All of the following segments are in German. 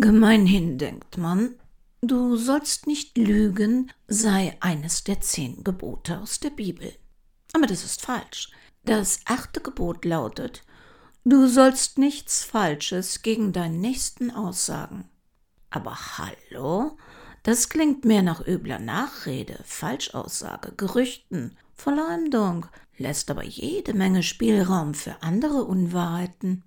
Gemeinhin denkt man, du sollst nicht lügen, sei eines der zehn Gebote aus der Bibel. Aber das ist falsch. Das achte Gebot lautet, du sollst nichts Falsches gegen deinen Nächsten aussagen. Aber hallo? Das klingt mehr nach übler Nachrede, Falschaussage, Gerüchten, Verleumdung, lässt aber jede Menge Spielraum für andere Unwahrheiten.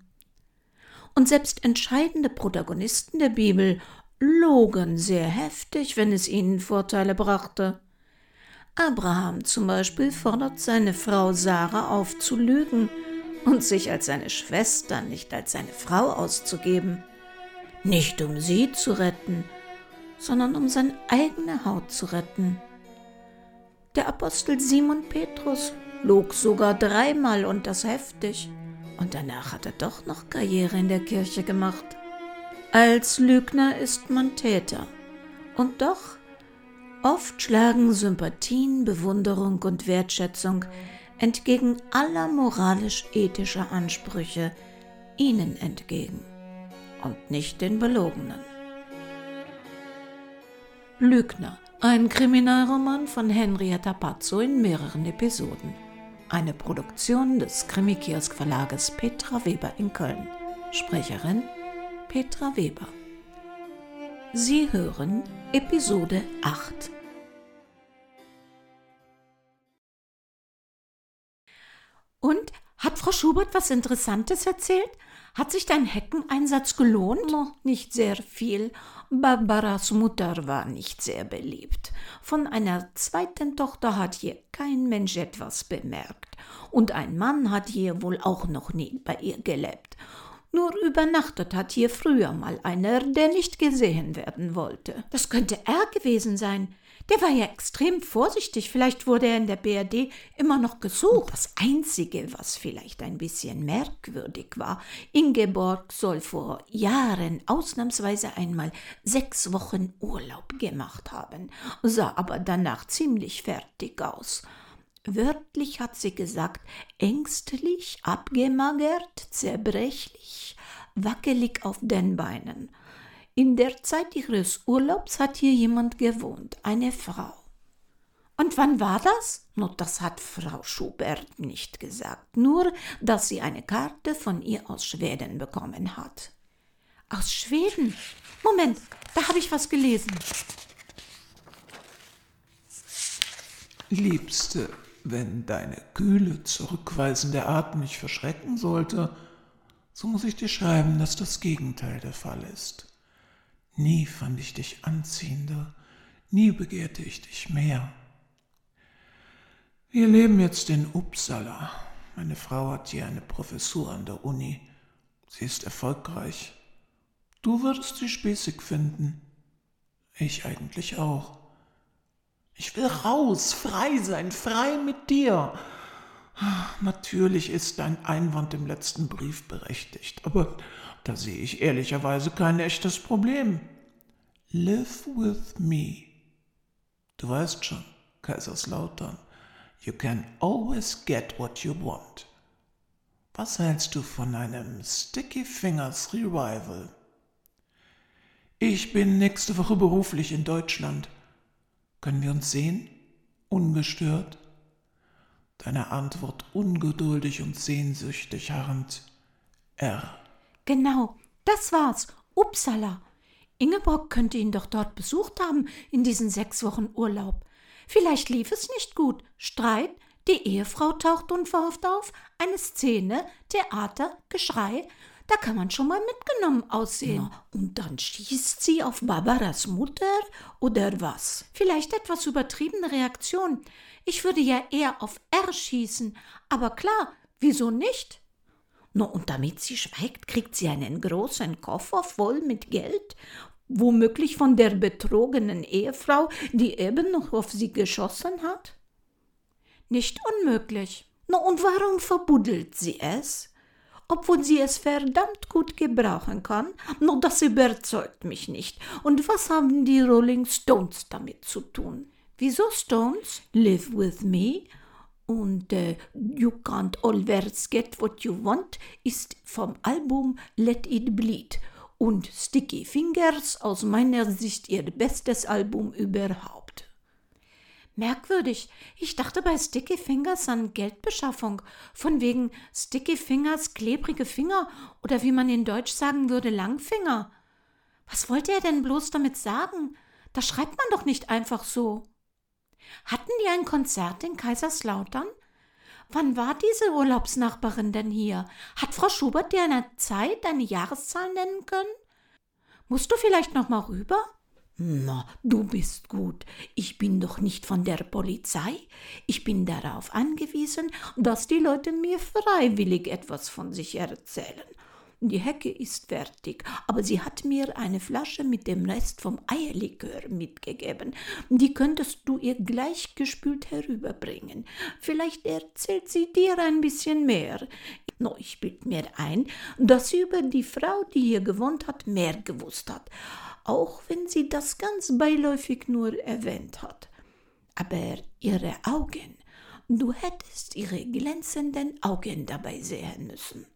Und selbst entscheidende Protagonisten der Bibel logen sehr heftig, wenn es ihnen Vorteile brachte. Abraham zum Beispiel fordert seine Frau Sarah auf zu lügen und sich als seine Schwester, nicht als seine Frau auszugeben. Nicht um sie zu retten, sondern um seine eigene Haut zu retten. Der Apostel Simon Petrus log sogar dreimal und das heftig. Und danach hat er doch noch Karriere in der Kirche gemacht. Als Lügner ist man Täter. Und doch, oft schlagen Sympathien, Bewunderung und Wertschätzung entgegen aller moralisch-ethischer Ansprüche ihnen entgegen und nicht den Belogenen. Lügner, ein Kriminalroman von Henrietta Pazzo in mehreren Episoden. Eine Produktion des Krimikiosk Verlages Petra Weber in Köln. Sprecherin Petra Weber. Sie hören Episode 8. Und hat Frau Schubert was Interessantes erzählt? Hat sich dein Heckeneinsatz gelohnt? Noch nicht sehr viel. Barbaras Mutter war nicht sehr beliebt. Von einer zweiten Tochter hat hier kein Mensch etwas bemerkt. Und ein Mann hat hier wohl auch noch nie bei ihr gelebt. Nur übernachtet hat hier früher mal einer, der nicht gesehen werden wollte. Das könnte er gewesen sein. Der war ja extrem vorsichtig. Vielleicht wurde er in der BRD immer noch gesucht. Das Einzige, was vielleicht ein bisschen merkwürdig war, Ingeborg soll vor Jahren ausnahmsweise einmal sechs Wochen Urlaub gemacht haben, sah aber danach ziemlich fertig aus. Wörtlich hat sie gesagt, ängstlich, abgemagert, zerbrechlich, wackelig auf den Beinen. In der Zeit ihres Urlaubs hat hier jemand gewohnt, eine Frau. Und wann war das? Nur das hat Frau Schubert nicht gesagt, nur dass sie eine Karte von ihr aus Schweden bekommen hat. Aus Schweden? Moment, da habe ich was gelesen. Liebste, wenn deine kühle, zurückweisende Art mich verschrecken sollte, so muss ich dir schreiben, dass das Gegenteil der Fall ist. Nie fand ich dich anziehender, nie begehrte ich dich mehr. Wir leben jetzt in Uppsala. Meine Frau hat hier eine Professur an der Uni. Sie ist erfolgreich. Du würdest sie spießig finden. Ich eigentlich auch. Ich will raus, frei sein, frei mit dir. Natürlich ist dein Einwand im letzten Brief berechtigt, aber da sehe ich ehrlicherweise kein echtes Problem. Live with me. Du weißt schon, Kaiserslautern, you can always get what you want. Was hältst du von einem Sticky Fingers Revival? Ich bin nächste Woche beruflich in Deutschland. Können wir uns sehen? Ungestört? Deine Antwort ungeduldig und sehnsüchtig harrend. R. Genau, das war's. Uppsala. Ingeborg könnte ihn doch dort besucht haben in diesen sechs Wochen Urlaub. Vielleicht lief es nicht gut. Streit, die Ehefrau taucht unverhofft auf, eine Szene, Theater, Geschrei. Da kann man schon mal mitgenommen aussehen. Na, und dann schießt sie auf Barbaras Mutter oder was? Vielleicht etwas übertriebene Reaktion. Ich würde ja eher auf R schießen. Aber klar, wieso nicht? No, und damit sie schweigt, kriegt sie einen großen Koffer voll mit Geld, womöglich von der betrogenen Ehefrau, die eben noch auf sie geschossen hat? Nicht unmöglich. No, und warum verbuddelt sie es? Obwohl sie es verdammt gut gebrauchen kann? No, das überzeugt mich nicht. Und was haben die Rolling Stones damit zu tun? Wieso Stones? Live with me? und äh, You Can't Always Get What You Want ist vom Album Let It Bleed. Und Sticky Fingers aus meiner Sicht ihr bestes Album überhaupt. Merkwürdig. Ich dachte bei Sticky Fingers an Geldbeschaffung. Von wegen Sticky Fingers, klebrige Finger oder wie man in Deutsch sagen würde, Langfinger. Was wollte er denn bloß damit sagen? Das schreibt man doch nicht einfach so. Hatten die ein Konzert in Kaiserslautern? Wann war diese Urlaubsnachbarin denn hier? Hat Frau Schubert dir eine Zeit, eine Jahreszahl nennen können? Musst du vielleicht noch mal rüber? Na, du bist gut. Ich bin doch nicht von der Polizei. Ich bin darauf angewiesen, dass die Leute mir freiwillig etwas von sich erzählen. Die Hecke ist fertig, aber sie hat mir eine Flasche mit dem Rest vom Eierlikör mitgegeben. Die könntest du ihr gleich gespült herüberbringen. Vielleicht erzählt sie dir ein bisschen mehr. No, ich bild mir ein, dass sie über die Frau, die hier gewohnt hat, mehr gewusst hat, auch wenn sie das ganz beiläufig nur erwähnt hat. Aber ihre Augen, du hättest ihre glänzenden Augen dabei sehen müssen.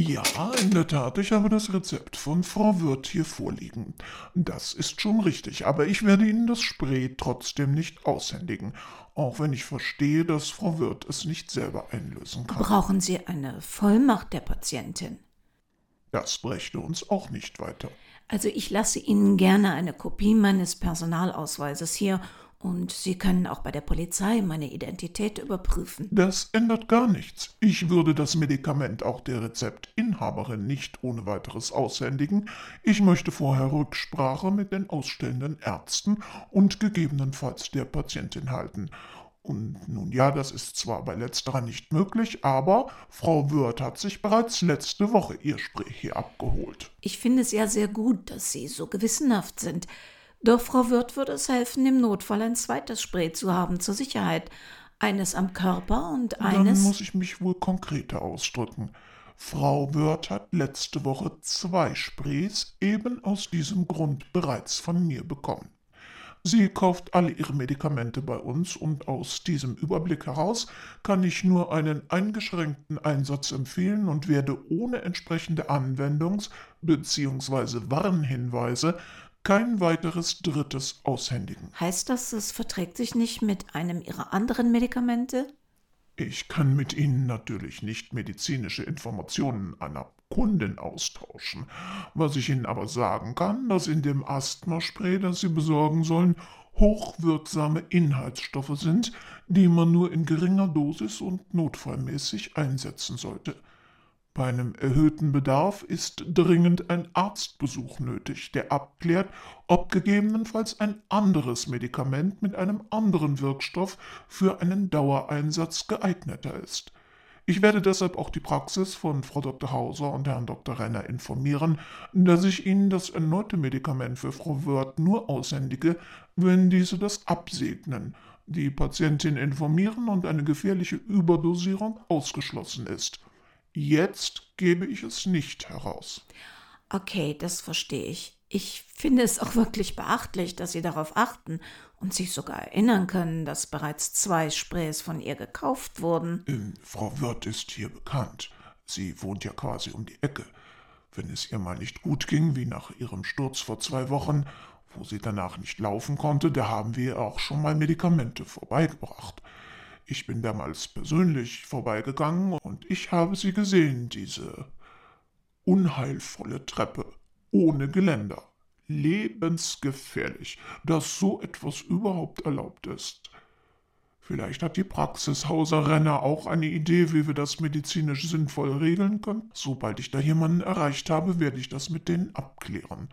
Ja, in der Tat, ich habe das Rezept von Frau Wirth hier vorliegen. Das ist schon richtig, aber ich werde Ihnen das Spray trotzdem nicht aushändigen, auch wenn ich verstehe, dass Frau Wirth es nicht selber einlösen kann. Brauchen Sie eine Vollmacht der Patientin? Das brächte uns auch nicht weiter. Also ich lasse Ihnen gerne eine Kopie meines Personalausweises hier und Sie können auch bei der Polizei meine Identität überprüfen. Das ändert gar nichts. Ich würde das Medikament auch der Rezeptinhaberin nicht ohne weiteres aushändigen. Ich möchte vorher Rücksprache mit den ausstellenden Ärzten und gegebenenfalls der Patientin halten. Und nun ja, das ist zwar bei letzterer nicht möglich, aber Frau Wirth hat sich bereits letzte Woche ihr Spray hier abgeholt. Ich finde es ja sehr gut, dass Sie so gewissenhaft sind. Doch Frau Wirth würde es helfen, im Notfall ein zweites Spray zu haben, zur Sicherheit. Eines am Körper und eines. Dann muss ich mich wohl konkreter ausdrücken. Frau Wirth hat letzte Woche zwei Sprays eben aus diesem Grund bereits von mir bekommen. Sie kauft alle ihre Medikamente bei uns und aus diesem Überblick heraus kann ich nur einen eingeschränkten Einsatz empfehlen und werde ohne entsprechende Anwendungs- bzw. Warnhinweise kein weiteres drittes aushändigen. Heißt das, es verträgt sich nicht mit einem Ihrer anderen Medikamente? Ich kann mit Ihnen natürlich nicht medizinische Informationen einer Kundin austauschen. Was ich Ihnen aber sagen kann, dass in dem Asthmaspray, das Sie besorgen sollen, hochwirksame Inhaltsstoffe sind, die man nur in geringer Dosis und notfallmäßig einsetzen sollte. Bei einem erhöhten Bedarf ist dringend ein Arztbesuch nötig, der abklärt, ob gegebenenfalls ein anderes Medikament mit einem anderen Wirkstoff für einen Dauereinsatz geeigneter ist. Ich werde deshalb auch die Praxis von Frau Dr. Hauser und Herrn Dr. Renner informieren, dass ich Ihnen das erneute Medikament für Frau Wörth nur aushändige, wenn diese das absegnen, die Patientin informieren und eine gefährliche Überdosierung ausgeschlossen ist. Jetzt gebe ich es nicht heraus. Okay, das verstehe ich. Ich finde es auch wirklich beachtlich, dass Sie darauf achten und sich sogar erinnern können, dass bereits zwei Sprays von ihr gekauft wurden. Ähm, Frau Wirth ist hier bekannt. Sie wohnt ja quasi um die Ecke. Wenn es ihr mal nicht gut ging, wie nach ihrem Sturz vor zwei Wochen, wo sie danach nicht laufen konnte, da haben wir auch schon mal Medikamente vorbeigebracht. Ich bin damals persönlich vorbeigegangen und ich habe sie gesehen, diese unheilvolle Treppe ohne Geländer. Lebensgefährlich, dass so etwas überhaupt erlaubt ist. Vielleicht hat die Praxishauser Renner auch eine Idee, wie wir das medizinisch sinnvoll regeln können. Sobald ich da jemanden erreicht habe, werde ich das mit denen abklären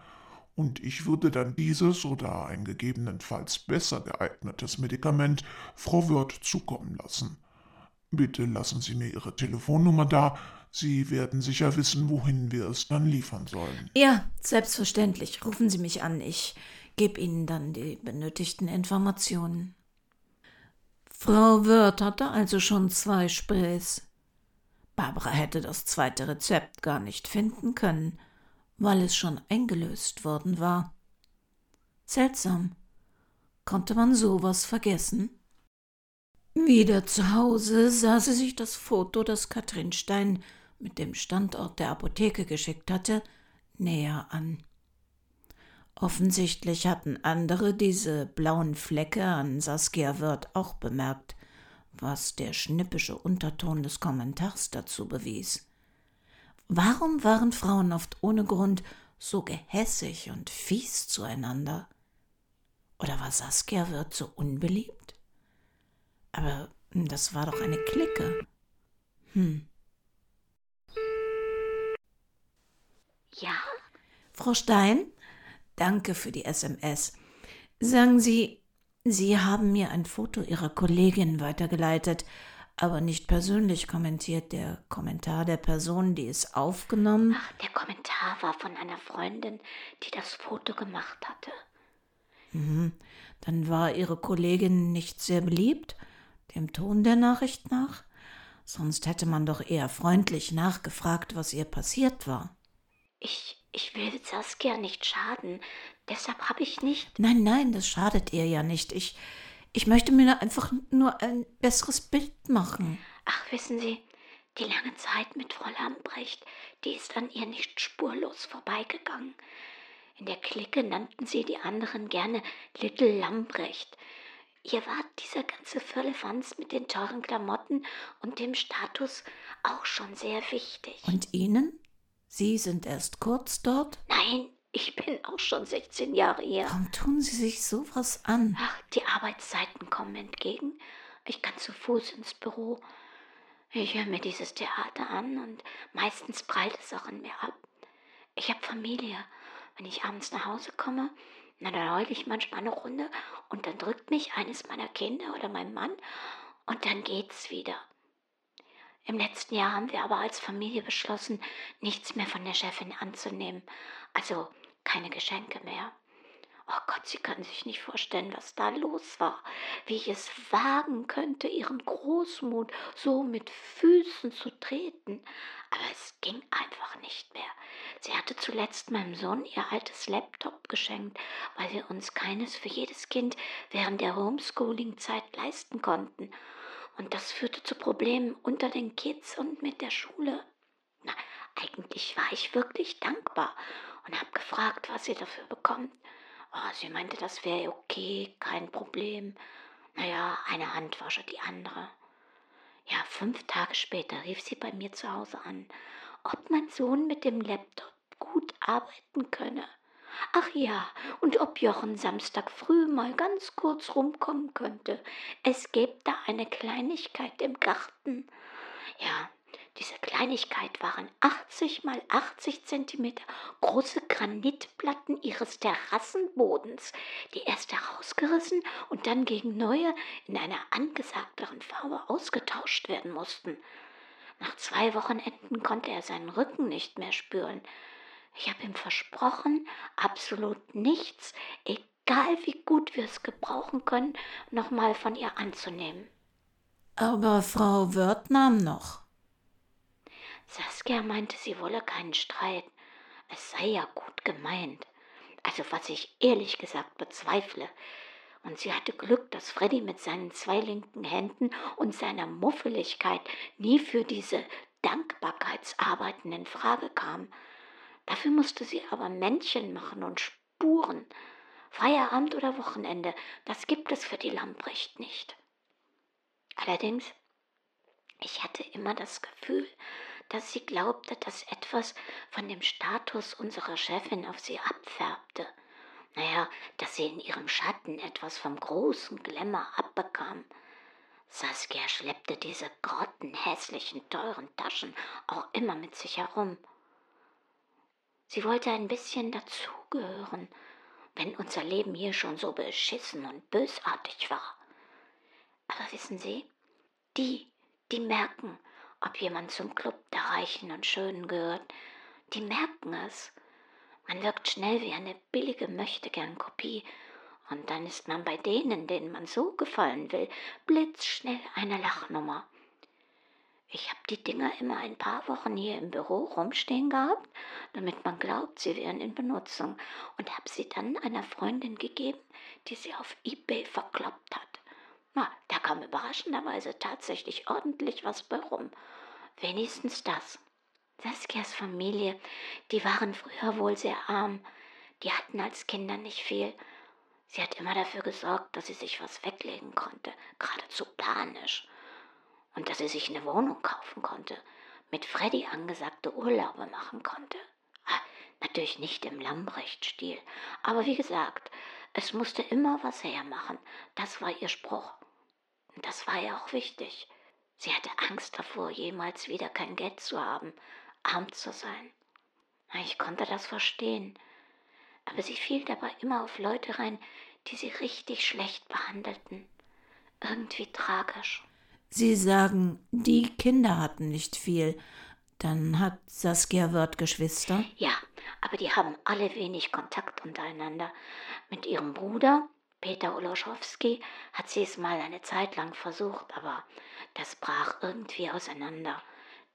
und ich würde dann dieses oder ein gegebenenfalls besser geeignetes Medikament Frau Wirth zukommen lassen. Bitte lassen Sie mir Ihre Telefonnummer da. Sie werden sicher wissen, wohin wir es dann liefern sollen. Ja, selbstverständlich. Rufen Sie mich an. Ich gebe Ihnen dann die benötigten Informationen. Frau Wirth hatte also schon zwei Sprays. Barbara hätte das zweite Rezept gar nicht finden können weil es schon eingelöst worden war. Seltsam. Konnte man sowas vergessen? Wieder zu Hause sah sie sich das Foto, das Katrin Stein mit dem Standort der Apotheke geschickt hatte, näher an. Offensichtlich hatten andere diese blauen Flecke an Saskia Wirth auch bemerkt, was der schnippische Unterton des Kommentars dazu bewies. Warum waren Frauen oft ohne Grund so gehässig und fies zueinander? Oder war Saskia Wirth so unbeliebt? Aber das war doch eine Clique. Hm. Ja? Frau Stein, danke für die SMS. Sagen Sie, Sie haben mir ein Foto Ihrer Kollegin weitergeleitet, aber nicht persönlich kommentiert. Der Kommentar der Person, die es aufgenommen. Ach, der Kommentar war von einer Freundin, die das Foto gemacht hatte. Mhm. Dann war Ihre Kollegin nicht sehr beliebt, dem Ton der Nachricht nach. Sonst hätte man doch eher freundlich nachgefragt, was ihr passiert war. Ich, ich will Saskia nicht schaden. Deshalb habe ich nicht. Nein, nein, das schadet ihr ja nicht. Ich, ich möchte mir einfach nur ein besseres Bild machen. Ach, wissen Sie, die lange Zeit mit Frau Lambrecht, die ist an ihr nicht spurlos vorbeigegangen. In der Clique nannten sie die anderen gerne Little Lambrecht. Ihr war dieser ganze Firlefanz mit den teuren Klamotten und dem Status auch schon sehr wichtig. Und Ihnen? Sie sind erst kurz dort? Nein, ich bin auch schon 16 Jahre hier. Warum tun Sie sich sowas an? Ach, die Arbeitszeiten kommen entgegen. Ich kann zu Fuß ins Büro. Ich höre mir dieses Theater an und meistens prallt es auch an mir ab. Ich habe Familie. Wenn ich abends nach Hause komme, na, dann heule ich manchmal eine Runde und dann drückt mich eines meiner Kinder oder mein Mann und dann geht's wieder. Im letzten Jahr haben wir aber als Familie beschlossen, nichts mehr von der Chefin anzunehmen. Also keine Geschenke mehr. Oh Gott, Sie können sich nicht vorstellen, was da los war. Wie ich es wagen könnte, Ihren Großmut so mit Füßen zu treten. Aber es ging einfach nicht mehr. Sie hatte zuletzt meinem Sohn ihr altes Laptop geschenkt, weil wir uns keines für jedes Kind während der Homeschooling-Zeit leisten konnten. Und das führte zu Problemen unter den Kids und mit der Schule. Na, eigentlich war ich wirklich dankbar und habe gefragt, was sie dafür bekommt. Oh, sie meinte, das wäre okay, kein Problem. Naja, eine Hand wasche die andere. Ja, fünf Tage später rief sie bei mir zu Hause an, ob mein Sohn mit dem Laptop gut arbeiten könne. Ach ja, und ob Jochen Samstag früh mal ganz kurz rumkommen könnte. Es gäbe da eine Kleinigkeit im Garten. Ja, diese Kleinigkeit waren 80 mal 80 Zentimeter große Granitplatten ihres Terrassenbodens, die erst herausgerissen und dann gegen neue in einer angesagteren Farbe ausgetauscht werden mussten. Nach zwei Wochenenden konnte er seinen Rücken nicht mehr spüren. Ich habe ihm versprochen, absolut nichts, egal wie gut wir es gebrauchen können, nochmal von ihr anzunehmen. Aber Frau Wörth nahm noch. Saskia meinte, sie wolle keinen Streit. Es sei ja gut gemeint. Also was ich ehrlich gesagt bezweifle. Und sie hatte Glück, dass Freddy mit seinen zwei linken Händen und seiner Muffeligkeit nie für diese Dankbarkeitsarbeiten in Frage kam. Dafür musste sie aber Männchen machen und Spuren. Feierabend oder Wochenende, das gibt es für die Lamprecht nicht. Allerdings, ich hatte immer das Gefühl, dass sie glaubte, dass etwas von dem Status unserer Chefin auf sie abfärbte. Naja, dass sie in ihrem Schatten etwas vom großen Glamour abbekam. Saskia schleppte diese grottenhässlichen, teuren Taschen auch immer mit sich herum. Sie wollte ein bisschen dazugehören, wenn unser Leben hier schon so beschissen und bösartig war. Aber wissen Sie, die, die merken, ob jemand zum Club der Reichen und Schönen gehört, die merken es. Man wirkt schnell wie eine billige Möchtegern-Kopie, und dann ist man bei denen, denen man so gefallen will, blitzschnell eine Lachnummer. Ich habe die Dinger immer ein paar Wochen hier im Büro rumstehen gehabt, damit man glaubt, sie wären in Benutzung, und habe sie dann einer Freundin gegeben, die sie auf eBay verkloppt hat. Na, da kam überraschenderweise tatsächlich ordentlich was bei rum. Wenigstens das. Saskias Familie, die waren früher wohl sehr arm. Die hatten als Kinder nicht viel. Sie hat immer dafür gesorgt, dass sie sich was weglegen konnte, geradezu panisch. Und dass sie sich eine Wohnung kaufen konnte, mit Freddy angesagte Urlaube machen konnte. Ah, natürlich nicht im Lambrecht-Stil, aber wie gesagt, es musste immer was hermachen. Das war ihr Spruch. Und das war ihr auch wichtig. Sie hatte Angst davor, jemals wieder kein Geld zu haben, arm zu sein. Ich konnte das verstehen, aber sie fiel dabei immer auf Leute rein, die sie richtig schlecht behandelten. Irgendwie tragisch. Sie sagen, die Kinder hatten nicht viel. Dann hat Saskia Wörth Geschwister? Ja, aber die haben alle wenig Kontakt untereinander. Mit ihrem Bruder, Peter Oloschowski, hat sie es mal eine Zeit lang versucht, aber das brach irgendwie auseinander.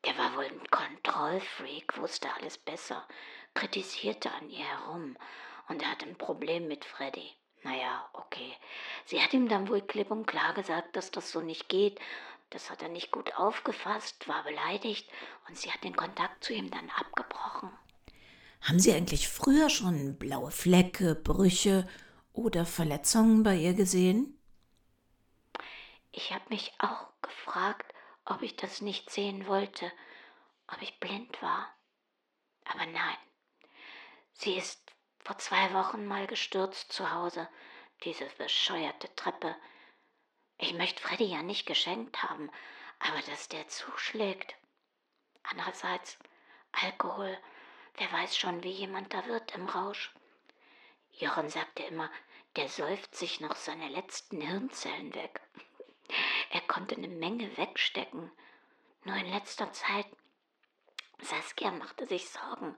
Der war wohl ein Kontrollfreak, wusste alles besser, kritisierte an ihr herum und er hatte ein Problem mit Freddy. Naja, okay. Sie hat ihm dann wohl klipp und klar gesagt, dass das so nicht geht. Das hat er nicht gut aufgefasst, war beleidigt und sie hat den Kontakt zu ihm dann abgebrochen. Haben Sie eigentlich früher schon blaue Flecke, Brüche oder Verletzungen bei ihr gesehen? Ich habe mich auch gefragt, ob ich das nicht sehen wollte, ob ich blind war. Aber nein, sie ist vor zwei Wochen mal gestürzt zu Hause, diese bescheuerte Treppe. Ich möchte Freddy ja nicht geschenkt haben, aber dass der zuschlägt. Andererseits, Alkohol, wer weiß schon, wie jemand da wird im Rausch. Jochen sagte immer, der säuft sich noch seine letzten Hirnzellen weg. Er konnte eine Menge wegstecken. Nur in letzter Zeit. Saskia machte sich Sorgen,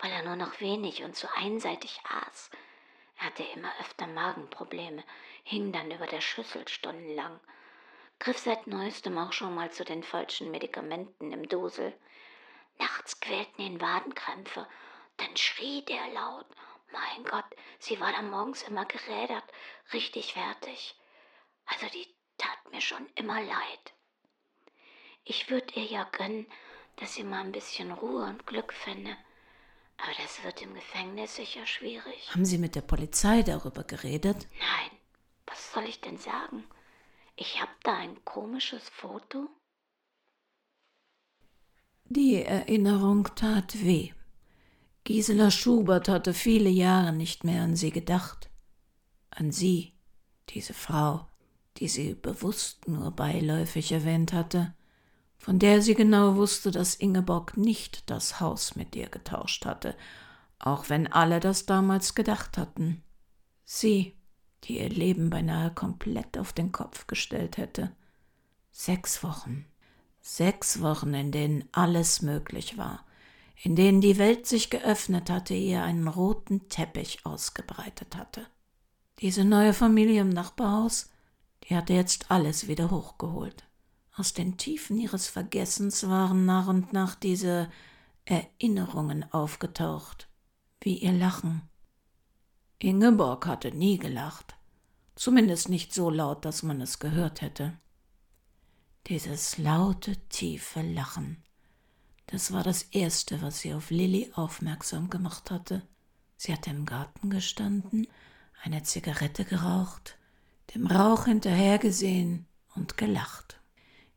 weil er nur noch wenig und zu einseitig aß. Er hatte immer öfter Magenprobleme, hing dann über der Schüssel stundenlang, griff seit neuestem auch schon mal zu den falschen Medikamenten im Dosel. Nachts quälten ihn Wadenkrämpfe, dann schrie der laut. Mein Gott, sie war dann morgens immer gerädert, richtig fertig. Also die tat mir schon immer leid. Ich würde ihr ja gönnen, dass sie mal ein bisschen Ruhe und Glück fände. Aber das wird im Gefängnis sicher schwierig. Haben Sie mit der Polizei darüber geredet? Nein. Was soll ich denn sagen? Ich habe da ein komisches Foto. Die Erinnerung tat weh. Gisela Schubert hatte viele Jahre nicht mehr an sie gedacht. An sie, diese Frau, die sie bewusst nur beiläufig erwähnt hatte, von der sie genau wusste, dass Ingeborg nicht das Haus mit ihr getauscht hatte, auch wenn alle das damals gedacht hatten. Sie, die ihr Leben beinahe komplett auf den Kopf gestellt hätte. Sechs Wochen. Sechs Wochen, in denen alles möglich war, in denen die Welt sich geöffnet hatte, ihr einen roten Teppich ausgebreitet hatte. Diese neue Familie im Nachbarhaus, die hatte jetzt alles wieder hochgeholt. Aus den Tiefen ihres Vergessens waren nach und nach diese Erinnerungen aufgetaucht, wie ihr Lachen. Ingeborg hatte nie gelacht, zumindest nicht so laut, dass man es gehört hätte. Dieses laute, tiefe Lachen, das war das Erste, was sie auf Lilly aufmerksam gemacht hatte. Sie hatte im Garten gestanden, eine Zigarette geraucht, dem Rauch hinterhergesehen und gelacht.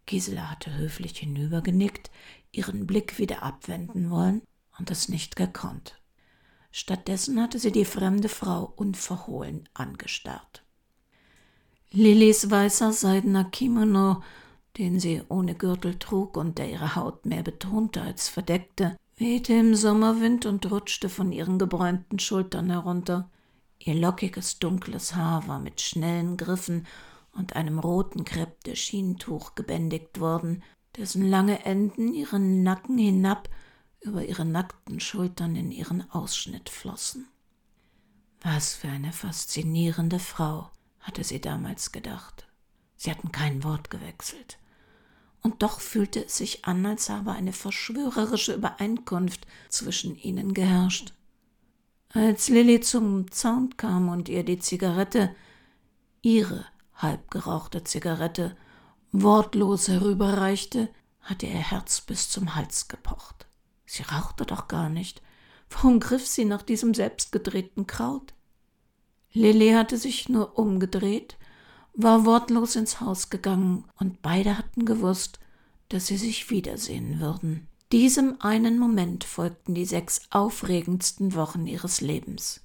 Gisela hatte höflich hinübergenickt, ihren Blick wieder abwenden wollen und es nicht gekonnt. Stattdessen hatte sie die fremde Frau unverhohlen angestarrt. Lillys weißer seidener Kimono, den sie ohne Gürtel trug und der ihre Haut mehr betonte als verdeckte, wehte im Sommerwind und rutschte von ihren gebräunten Schultern herunter. Ihr lockiges, dunkles Haar war mit schnellen Griffen und einem roten Krepp de Schientuch gebändigt worden, dessen lange Enden ihren Nacken hinab über ihre nackten Schultern in ihren Ausschnitt flossen. Was für eine faszinierende Frau, hatte sie damals gedacht. Sie hatten kein Wort gewechselt. Und doch fühlte es sich an, als habe eine verschwörerische Übereinkunft zwischen ihnen geherrscht. Als Lilly zum Zaun kam und ihr die Zigarette, ihre halb gerauchte Zigarette wortlos herüberreichte, hatte ihr Herz bis zum Hals gepocht. Sie rauchte doch gar nicht. Warum griff sie nach diesem selbstgedrehten Kraut? Lilly hatte sich nur umgedreht, war wortlos ins Haus gegangen, und beide hatten gewusst, dass sie sich wiedersehen würden. Diesem einen Moment folgten die sechs aufregendsten Wochen ihres Lebens.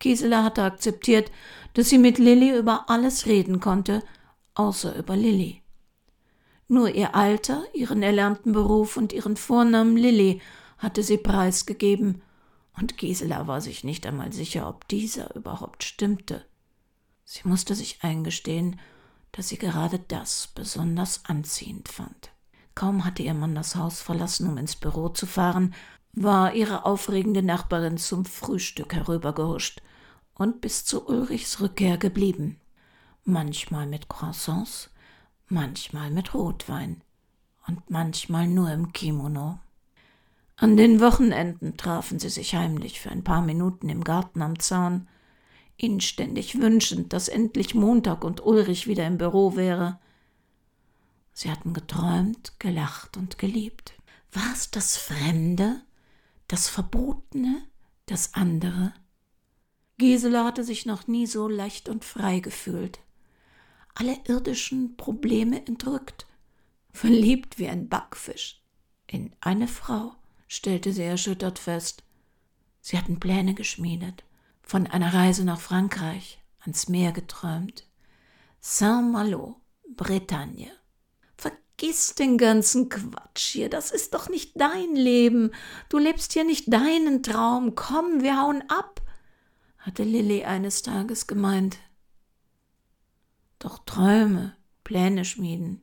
Gisela hatte akzeptiert, dass sie mit Lilly über alles reden konnte, außer über Lilly. Nur ihr Alter, ihren erlernten Beruf und ihren Vornamen Lilly hatte sie preisgegeben, und Gisela war sich nicht einmal sicher, ob dieser überhaupt stimmte. Sie musste sich eingestehen, dass sie gerade das besonders anziehend fand. Kaum hatte ihr Mann das Haus verlassen, um ins Büro zu fahren, war ihre aufregende Nachbarin zum Frühstück herübergehuscht und bis zu Ulrichs Rückkehr geblieben. Manchmal mit Croissants, manchmal mit Rotwein und manchmal nur im Kimono. An den Wochenenden trafen sie sich heimlich für ein paar Minuten im Garten am Zaun, inständig wünschend, dass endlich Montag und Ulrich wieder im Büro wäre. Sie hatten geträumt, gelacht und geliebt. War es das Fremde, das Verbotene, das andere? Gisela hatte sich noch nie so leicht und frei gefühlt. Alle irdischen Probleme entrückt, verliebt wie ein Backfisch in eine Frau stellte sie erschüttert fest. Sie hatten Pläne geschmiedet, von einer Reise nach Frankreich, ans Meer geträumt. Saint-Malo, Bretagne. Vergiss den ganzen Quatsch hier, das ist doch nicht dein Leben. Du lebst hier nicht deinen Traum. Komm, wir hauen ab, hatte Lilly eines Tages gemeint. Doch Träume, Pläne schmieden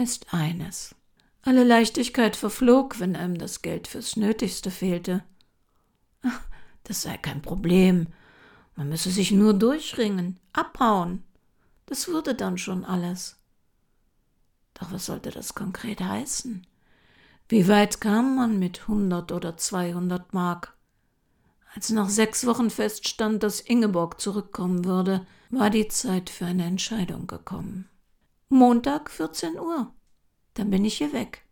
ist eines. Alle Leichtigkeit verflog, wenn einem das Geld fürs Nötigste fehlte. Ach, das sei kein Problem. Man müsse sich nur durchringen, abhauen. Das würde dann schon alles. Doch was sollte das konkret heißen? Wie weit kam man mit hundert oder zweihundert Mark? Als nach sechs Wochen feststand, dass Ingeborg zurückkommen würde, war die Zeit für eine Entscheidung gekommen. Montag 14 Uhr. Dann bin ich hier weg.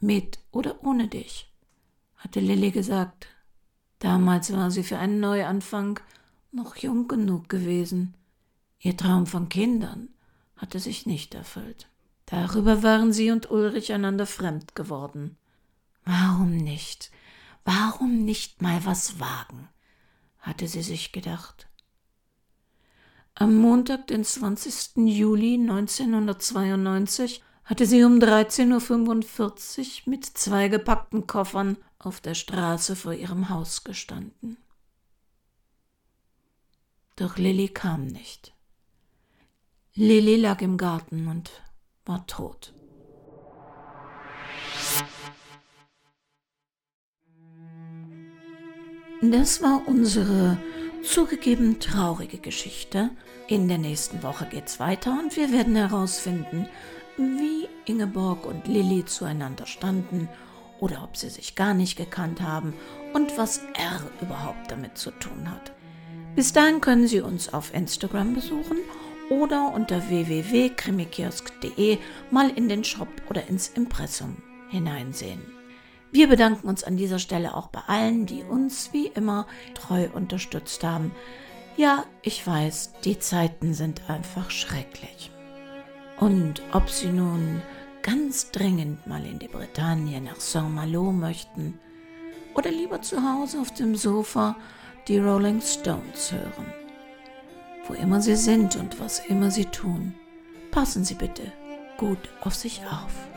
Mit oder ohne dich, hatte Lilly gesagt. Damals war sie für einen Neuanfang noch jung genug gewesen. Ihr Traum von Kindern hatte sich nicht erfüllt. Darüber waren sie und Ulrich einander fremd geworden. Warum nicht? Warum nicht mal was wagen? hatte sie sich gedacht. Am Montag, den 20. Juli 1992, hatte sie um 13.45 Uhr mit zwei gepackten Koffern auf der Straße vor ihrem Haus gestanden. Doch Lilly kam nicht. Lilly lag im Garten und war tot. Das war unsere zugegeben traurige Geschichte. In der nächsten Woche geht's weiter und wir werden herausfinden, wie Ingeborg und Lilly zueinander standen oder ob sie sich gar nicht gekannt haben und was R überhaupt damit zu tun hat. Bis dahin können Sie uns auf Instagram besuchen oder unter www.krimikiosk.de mal in den Shop oder ins Impressum hineinsehen. Wir bedanken uns an dieser Stelle auch bei allen, die uns wie immer treu unterstützt haben. Ja, ich weiß, die Zeiten sind einfach schrecklich. Und ob Sie nun ganz dringend mal in die Bretagne nach Saint-Malo möchten oder lieber zu Hause auf dem Sofa die Rolling Stones hören. Wo immer Sie sind und was immer Sie tun, passen Sie bitte gut auf sich auf.